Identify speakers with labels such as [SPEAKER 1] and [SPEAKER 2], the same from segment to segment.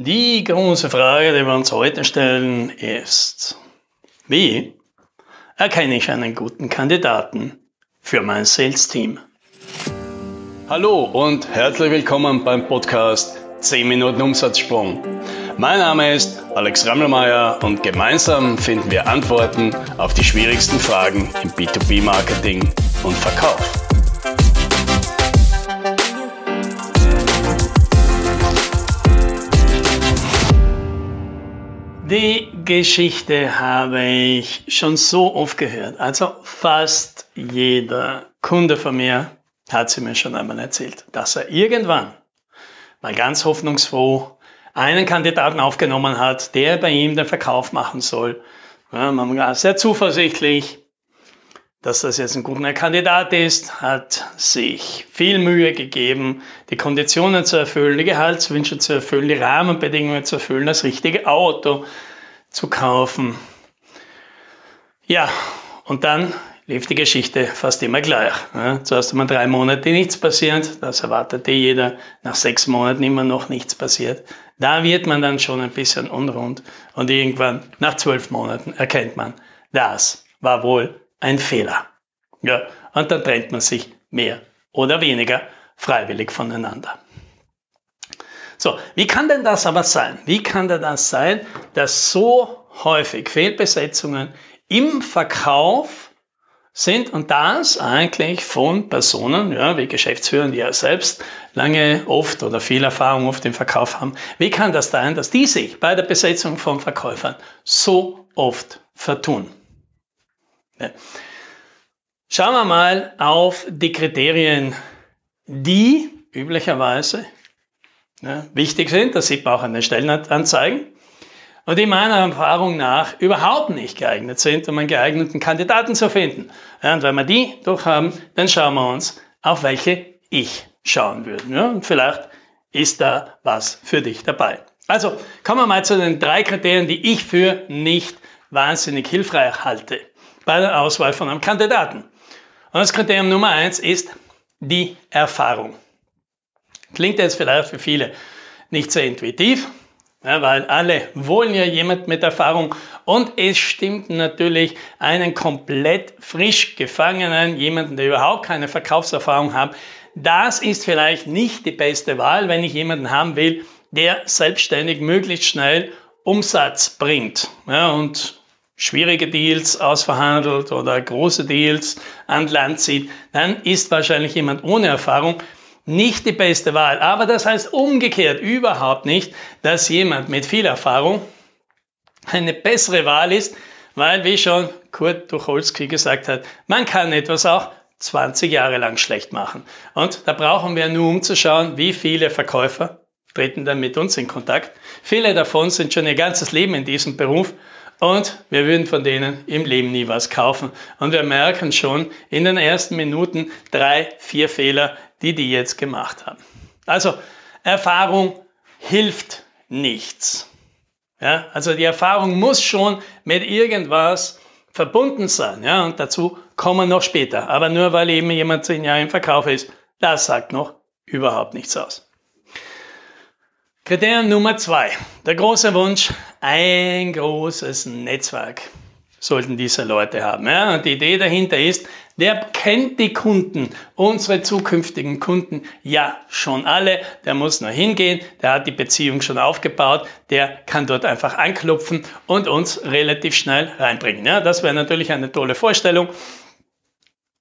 [SPEAKER 1] Die große Frage, die wir uns heute stellen, ist, wie erkenne ich einen guten Kandidaten für mein Sales-Team? Hallo und herzlich willkommen beim Podcast 10 Minuten Umsatzsprung. Mein Name ist Alex Rammelmeier und gemeinsam finden wir Antworten auf die schwierigsten Fragen im B2B-Marketing und Verkauf. Die Geschichte habe ich schon so oft gehört. Also fast jeder Kunde von mir hat sie mir schon einmal erzählt, dass er irgendwann mal ganz hoffnungsfroh einen Kandidaten aufgenommen hat, der bei ihm den Verkauf machen soll. Ja, man war sehr zuversichtlich, dass das jetzt ein guter Kandidat ist, hat sich viel Mühe gegeben, die Konditionen zu erfüllen, die Gehaltswünsche zu erfüllen, die Rahmenbedingungen zu erfüllen, das richtige Auto zu kaufen. Ja, und dann lief die Geschichte fast immer gleich. Ja, zuerst einmal drei Monate nichts passiert, das erwartete jeder, nach sechs Monaten immer noch nichts passiert. Da wird man dann schon ein bisschen unrund und irgendwann nach zwölf Monaten erkennt man, das war wohl ein Fehler. Ja, und dann trennt man sich mehr oder weniger freiwillig voneinander. So, wie kann denn das aber sein? Wie kann denn das sein, dass so häufig Fehlbesetzungen im Verkauf sind und das eigentlich von Personen, ja, wie Geschäftsführer, die ja selbst lange oft oder viel Erfahrung oft im Verkauf haben. Wie kann das sein, dass die sich bei der Besetzung von Verkäufern so oft vertun? Schauen wir mal auf die Kriterien, die üblicherweise ja, wichtig sind. Das sieht man auch an den Stellenanzeigen. Und die meiner Erfahrung nach überhaupt nicht geeignet sind, um einen geeigneten Kandidaten zu finden. Ja, und wenn wir die durchhaben, dann schauen wir uns, auf welche ich schauen würde. Ja, und vielleicht ist da was für dich dabei. Also kommen wir mal zu den drei Kriterien, die ich für nicht wahnsinnig hilfreich halte bei der Auswahl von einem Kandidaten. Und das Kriterium Nummer eins ist die Erfahrung. Klingt jetzt vielleicht für viele nicht sehr intuitiv, ja, weil alle wollen ja jemand mit Erfahrung und es stimmt natürlich einen komplett frisch gefangenen, jemanden, der überhaupt keine Verkaufserfahrung hat, das ist vielleicht nicht die beste Wahl, wenn ich jemanden haben will, der selbstständig möglichst schnell Umsatz bringt. Ja, und schwierige Deals ausverhandelt oder große Deals an Land zieht, dann ist wahrscheinlich jemand ohne Erfahrung nicht die beste Wahl. Aber das heißt umgekehrt überhaupt nicht, dass jemand mit viel Erfahrung eine bessere Wahl ist, weil, wie schon Kurt Tucholsky gesagt hat, man kann etwas auch 20 Jahre lang schlecht machen. Und da brauchen wir nur umzuschauen, wie viele Verkäufer treten dann mit uns in Kontakt. Viele davon sind schon ihr ganzes Leben in diesem Beruf und wir würden von denen im Leben nie was kaufen. Und wir merken schon in den ersten Minuten drei, vier Fehler, die die jetzt gemacht haben. Also Erfahrung hilft nichts. Ja, also die Erfahrung muss schon mit irgendwas verbunden sein. Ja, und dazu kommen noch später. Aber nur weil eben jemand zehn Jahre im Verkauf ist, das sagt noch überhaupt nichts aus. Kriterium Nummer zwei. Der große Wunsch, ein großes Netzwerk sollten diese Leute haben. Ja, und die Idee dahinter ist, der kennt die Kunden, unsere zukünftigen Kunden ja schon alle. Der muss nur hingehen, der hat die Beziehung schon aufgebaut, der kann dort einfach anklopfen und uns relativ schnell reinbringen. Ja, das wäre natürlich eine tolle Vorstellung.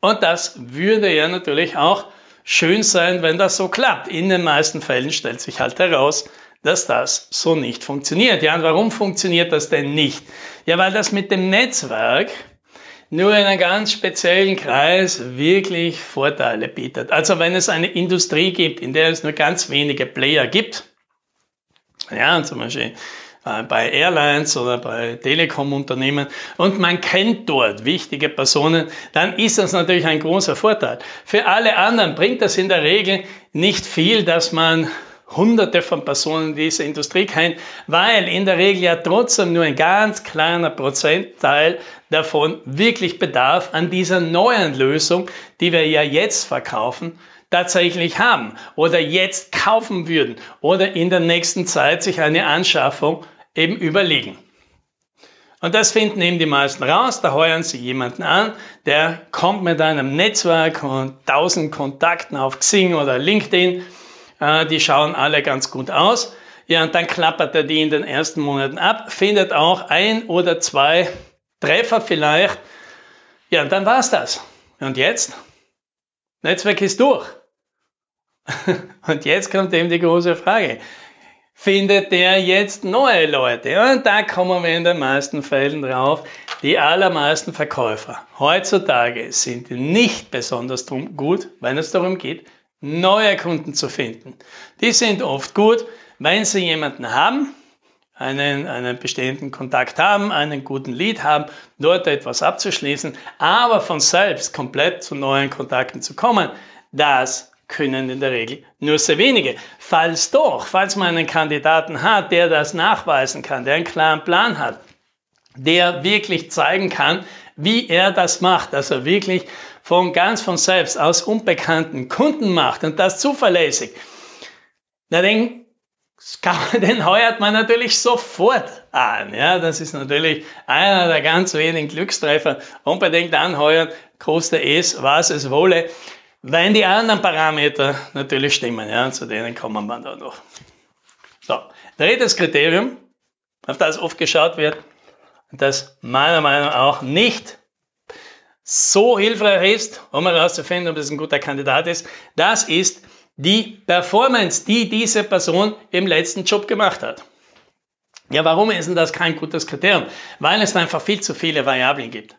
[SPEAKER 1] Und das würde ja natürlich auch schön sein, wenn das so klappt. In den meisten Fällen stellt sich halt heraus, dass das so nicht funktioniert. Ja, und warum funktioniert das denn nicht? Ja, weil das mit dem Netzwerk nur in einem ganz speziellen Kreis wirklich Vorteile bietet. Also wenn es eine Industrie gibt, in der es nur ganz wenige Player gibt, ja, zum Beispiel bei Airlines oder bei Telekom-Unternehmen und man kennt dort wichtige Personen, dann ist das natürlich ein großer Vorteil. Für alle anderen bringt das in der Regel nicht viel, dass man hunderte von Personen in dieser Industrie kennen, weil in der Regel ja trotzdem nur ein ganz kleiner Prozentteil davon wirklich Bedarf an dieser neuen Lösung, die wir ja jetzt verkaufen, tatsächlich haben oder jetzt kaufen würden oder in der nächsten Zeit sich eine Anschaffung eben überlegen. Und das finden eben die meisten raus. Da heuern sie jemanden an, der kommt mit einem Netzwerk und tausend Kontakten auf Xing oder LinkedIn. Äh, die schauen alle ganz gut aus. Ja, und dann klappert er die in den ersten Monaten ab, findet auch ein oder zwei Treffer vielleicht. Ja, und dann war's das. Und jetzt? Netzwerk ist durch. Und jetzt kommt eben die große Frage. Findet der jetzt neue Leute? Und da kommen wir in den meisten Fällen drauf. Die allermeisten Verkäufer heutzutage sind nicht besonders gut, wenn es darum geht, neue Kunden zu finden. Die sind oft gut, wenn sie jemanden haben, einen, einen bestehenden Kontakt haben, einen guten Lead haben, dort etwas abzuschließen, aber von selbst komplett zu neuen Kontakten zu kommen, das können in der Regel nur sehr wenige. Falls doch, falls man einen Kandidaten hat, der das nachweisen kann, der einen klaren Plan hat, der wirklich zeigen kann, wie er das macht, dass er wirklich von ganz von selbst aus unbekannten Kunden macht und das zuverlässig, na den, den heuert man natürlich sofort an. Ja, das ist natürlich einer der ganz wenigen Glückstreffer. Unbedingt anheuern, koste es, was es wolle. Wenn die anderen Parameter natürlich stimmen, ja, zu denen kommen wir dann noch. So, drittes Kriterium, auf das oft geschaut wird, das meiner Meinung nach auch nicht so hilfreich ist, um herauszufinden, ob es ein guter Kandidat ist, das ist die Performance, die diese Person im letzten Job gemacht hat. Ja, warum ist denn das kein gutes Kriterium? Weil es einfach viel zu viele Variablen gibt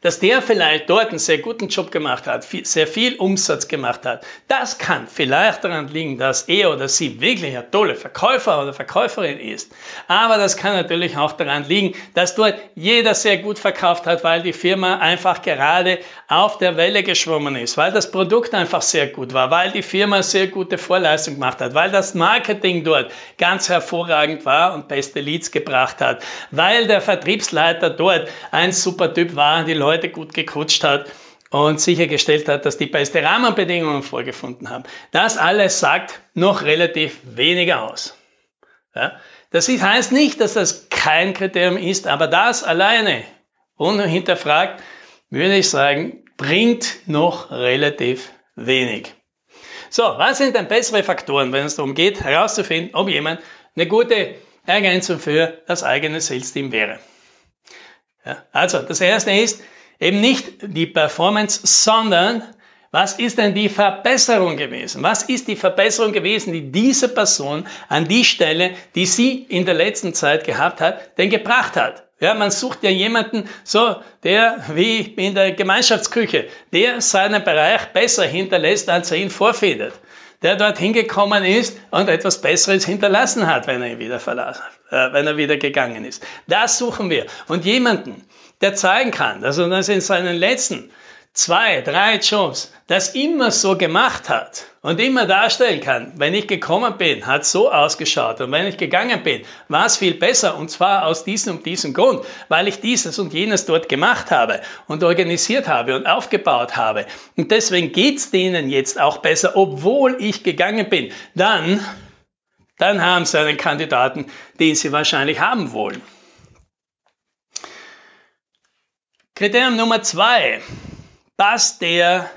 [SPEAKER 1] dass der vielleicht dort einen sehr guten Job gemacht hat, sehr viel Umsatz gemacht hat. Das kann vielleicht daran liegen, dass er oder sie wirklich ein toller Verkäufer oder Verkäuferin ist. Aber das kann natürlich auch daran liegen, dass dort jeder sehr gut verkauft hat, weil die Firma einfach gerade auf der Welle geschwommen ist, weil das Produkt einfach sehr gut war, weil die Firma sehr gute Vorleistung gemacht hat, weil das Marketing dort ganz hervorragend war und beste Leads gebracht hat, weil der Vertriebsleiter dort ein super Typ war, die Leute Leute gut gecoacht hat und sichergestellt hat, dass die beste Rahmenbedingungen vorgefunden haben. Das alles sagt noch relativ weniger aus. Ja? Das heißt nicht, dass das kein Kriterium ist, aber das alleine, unhinterfragt, würde ich sagen, bringt noch relativ wenig. So, was sind denn bessere Faktoren, wenn es darum geht, herauszufinden, ob jemand eine gute Ergänzung für das eigene Sales-Team wäre? Ja, also, das erste ist, Eben nicht die Performance, sondern was ist denn die Verbesserung gewesen? Was ist die Verbesserung gewesen, die diese Person an die Stelle, die sie in der letzten Zeit gehabt hat, denn gebracht hat? Ja, man sucht ja jemanden, so, der, wie in der Gemeinschaftsküche, der seinen Bereich besser hinterlässt, als er ihn vorfindet. Der dort hingekommen ist und etwas Besseres hinterlassen hat, wenn er wieder verlassen, äh, wenn er wieder gegangen ist. Das suchen wir. Und jemanden, der zeigen kann, dass er das in seinen letzten zwei, drei Jobs das immer so gemacht hat und immer darstellen kann, wenn ich gekommen bin, hat so ausgeschaut. Und wenn ich gegangen bin, war es viel besser. Und zwar aus diesem und diesem Grund, weil ich dieses und jenes dort gemacht habe und organisiert habe und aufgebaut habe. Und deswegen geht's denen jetzt auch besser, obwohl ich gegangen bin, dann, dann haben sie einen Kandidaten, den sie wahrscheinlich haben wollen. Kriterium Nummer zwei. Passt der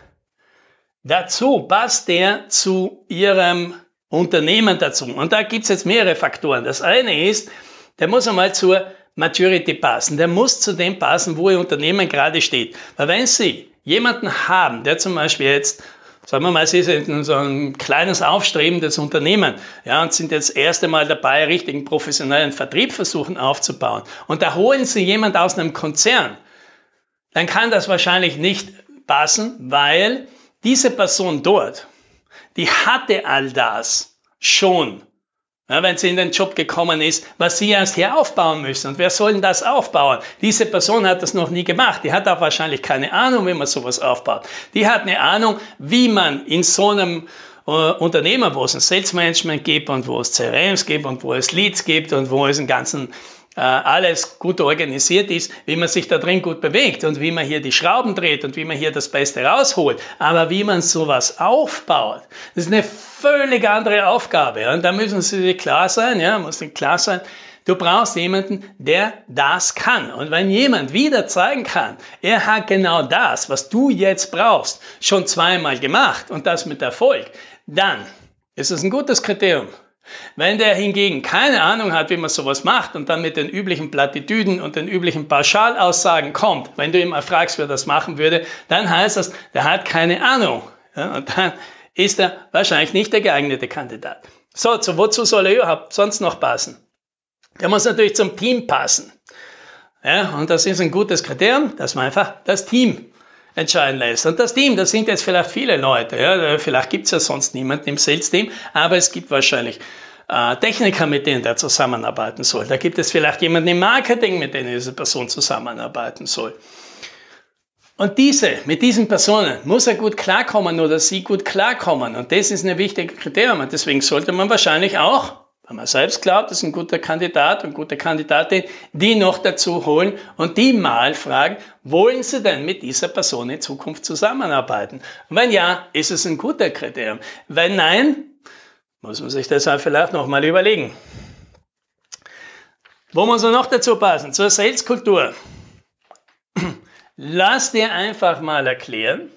[SPEAKER 1] dazu? Passt der zu Ihrem Unternehmen dazu? Und da gibt es jetzt mehrere Faktoren. Das eine ist, der muss einmal zur Maturity passen. Der muss zu dem passen, wo Ihr Unternehmen gerade steht. Weil wenn Sie jemanden haben, der zum Beispiel jetzt sagen wir mal, Sie sind in so ein kleines aufstrebendes Unternehmen ja, und sind jetzt das erste Mal dabei, richtigen professionellen Vertrieb versuchen aufzubauen. Und da holen Sie jemand aus einem Konzern, dann kann das wahrscheinlich nicht passen, weil diese Person dort, die hatte all das schon, ja, wenn sie in den Job gekommen ist, was sie erst hier aufbauen müssen. Und wer soll denn das aufbauen? Diese Person hat das noch nie gemacht. Die hat auch wahrscheinlich keine Ahnung, wie man sowas aufbaut. Die hat eine Ahnung, wie man in so einem äh, Unternehmen, wo es ein Sales Management gibt und wo es CRMs gibt und wo es Leads gibt und wo es einen ganzen alles gut organisiert ist, wie man sich da drin gut bewegt und wie man hier die Schrauben dreht und wie man hier das Beste rausholt. Aber wie man sowas aufbaut, das ist eine völlig andere Aufgabe. Und da müssen Sie sich klar sein, ja, muss klar sein, Du brauchst jemanden, der das kann. Und wenn jemand wieder zeigen kann, er hat genau das, was du jetzt brauchst, schon zweimal gemacht und das mit Erfolg, dann ist es ein gutes Kriterium. Wenn der hingegen keine Ahnung hat, wie man sowas macht und dann mit den üblichen Plattitüden und den üblichen Pauschalaussagen kommt, wenn du ihn mal fragst, wer das machen würde, dann heißt das, der hat keine Ahnung. Ja, und dann ist er wahrscheinlich nicht der geeignete Kandidat. So, zu wozu soll er überhaupt sonst noch passen? Der muss natürlich zum Team passen. Ja, und das ist ein gutes Kriterium, dass man einfach das Team entscheiden lässt. Und das Team, das sind jetzt vielleicht viele Leute. Ja, vielleicht gibt es ja sonst niemanden im Sales-Team, aber es gibt wahrscheinlich äh, Techniker, mit denen der zusammenarbeiten soll. Da gibt es vielleicht jemanden im Marketing, mit dem diese Person zusammenarbeiten soll. Und diese, mit diesen Personen muss er gut klarkommen oder sie gut klarkommen. Und das ist ein wichtiges Kriterium. Und deswegen sollte man wahrscheinlich auch wenn man selbst glaubt, ist ein guter Kandidat und gute Kandidatin, die noch dazu holen und die mal fragen, wollen Sie denn mit dieser Person in Zukunft zusammenarbeiten? Und wenn ja, ist es ein guter Kriterium. Wenn nein, muss man sich das halt vielleicht nochmal überlegen. Wo muss man noch dazu passen? Zur Saleskultur. Lass dir einfach mal erklären,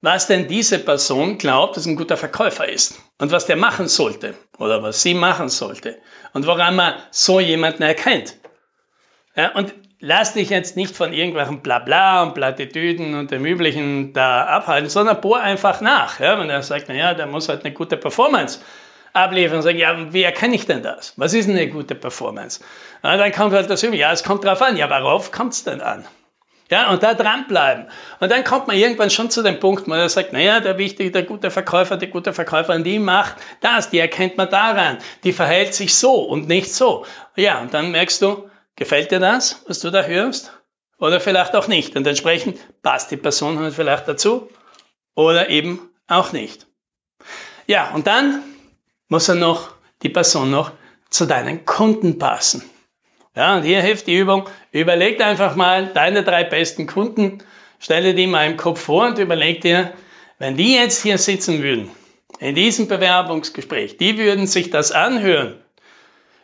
[SPEAKER 1] was denn diese Person glaubt, dass ein guter Verkäufer ist und was der machen sollte oder was sie machen sollte und woran man so jemanden erkennt. Ja, und lass dich jetzt nicht von irgendwelchen Blabla und Plattitüden und dem Üblichen da abhalten, sondern bohr einfach nach. Ja, wenn er sagt, naja, der muss halt eine gute Performance abliefern und sagen, ja, wie erkenne ich denn das? Was ist eine gute Performance? Ja, dann kommt halt das Übliche, ja, es kommt drauf an. Ja, worauf kommt es denn an? Ja, und da dranbleiben. Und dann kommt man irgendwann schon zu dem Punkt, wo man sagt, naja, der wichtige, der gute Verkäufer, die gute Verkäuferin, die macht das, die erkennt man daran, die verhält sich so und nicht so. Ja, und dann merkst du, gefällt dir das, was du da hörst? Oder vielleicht auch nicht. Und entsprechend passt die Person halt vielleicht dazu oder eben auch nicht. Ja, und dann muss er noch, die Person noch zu deinen Kunden passen. Ja, und hier hilft die Übung. Überleg einfach mal deine drei besten Kunden, stelle die mal im Kopf vor und überleg dir, wenn die jetzt hier sitzen würden, in diesem Bewerbungsgespräch, die würden sich das anhören,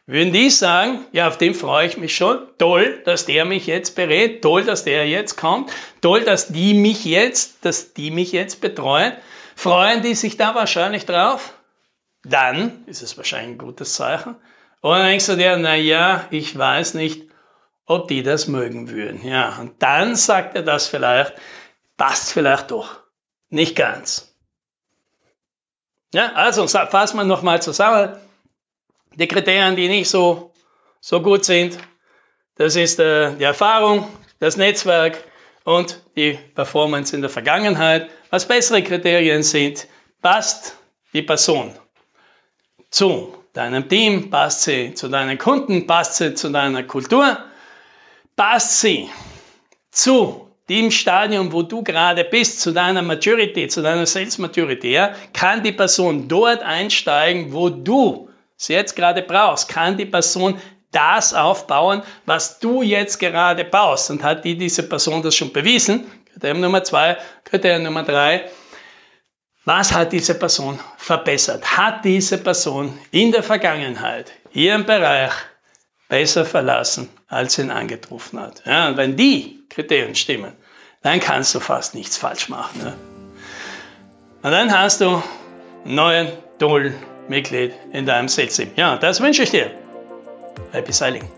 [SPEAKER 1] würden die sagen, ja, auf den freue ich mich schon, toll, dass der mich jetzt berät, toll, dass der jetzt kommt, toll, dass die mich jetzt, dass die mich jetzt betreuen, freuen die sich da wahrscheinlich drauf? Dann ist es wahrscheinlich ein gutes Zeichen. Und dann denkst du dir, na ja, ich weiß nicht, ob die das mögen würden. Ja, und dann sagt er das vielleicht, passt vielleicht doch. Nicht ganz. Ja, also fassen wir nochmal zusammen. Die Kriterien, die nicht so, so gut sind, das ist äh, die Erfahrung, das Netzwerk und die Performance in der Vergangenheit. Was bessere Kriterien sind, passt die Person zu deinem Team, passt sie zu deinen Kunden, passt sie zu deiner Kultur, passt sie zu dem Stadium, wo du gerade bist, zu deiner Maturity, zu deiner Sales Maturity, ja, kann die Person dort einsteigen, wo du sie jetzt gerade brauchst, kann die Person das aufbauen, was du jetzt gerade baust. Und hat die, diese Person das schon bewiesen? Kriterium Nummer zwei, Kriterium Nummer drei, was hat diese Person verbessert? Hat diese Person in der Vergangenheit ihren Bereich besser verlassen, als ihn angetroffen hat? Ja, und wenn die Kriterien stimmen, dann kannst du fast nichts falsch machen. Ja? Und dann hast du einen neuen, tollen Mitglied in deinem Sales-Team. Ja, das wünsche ich dir. Happy Sailing.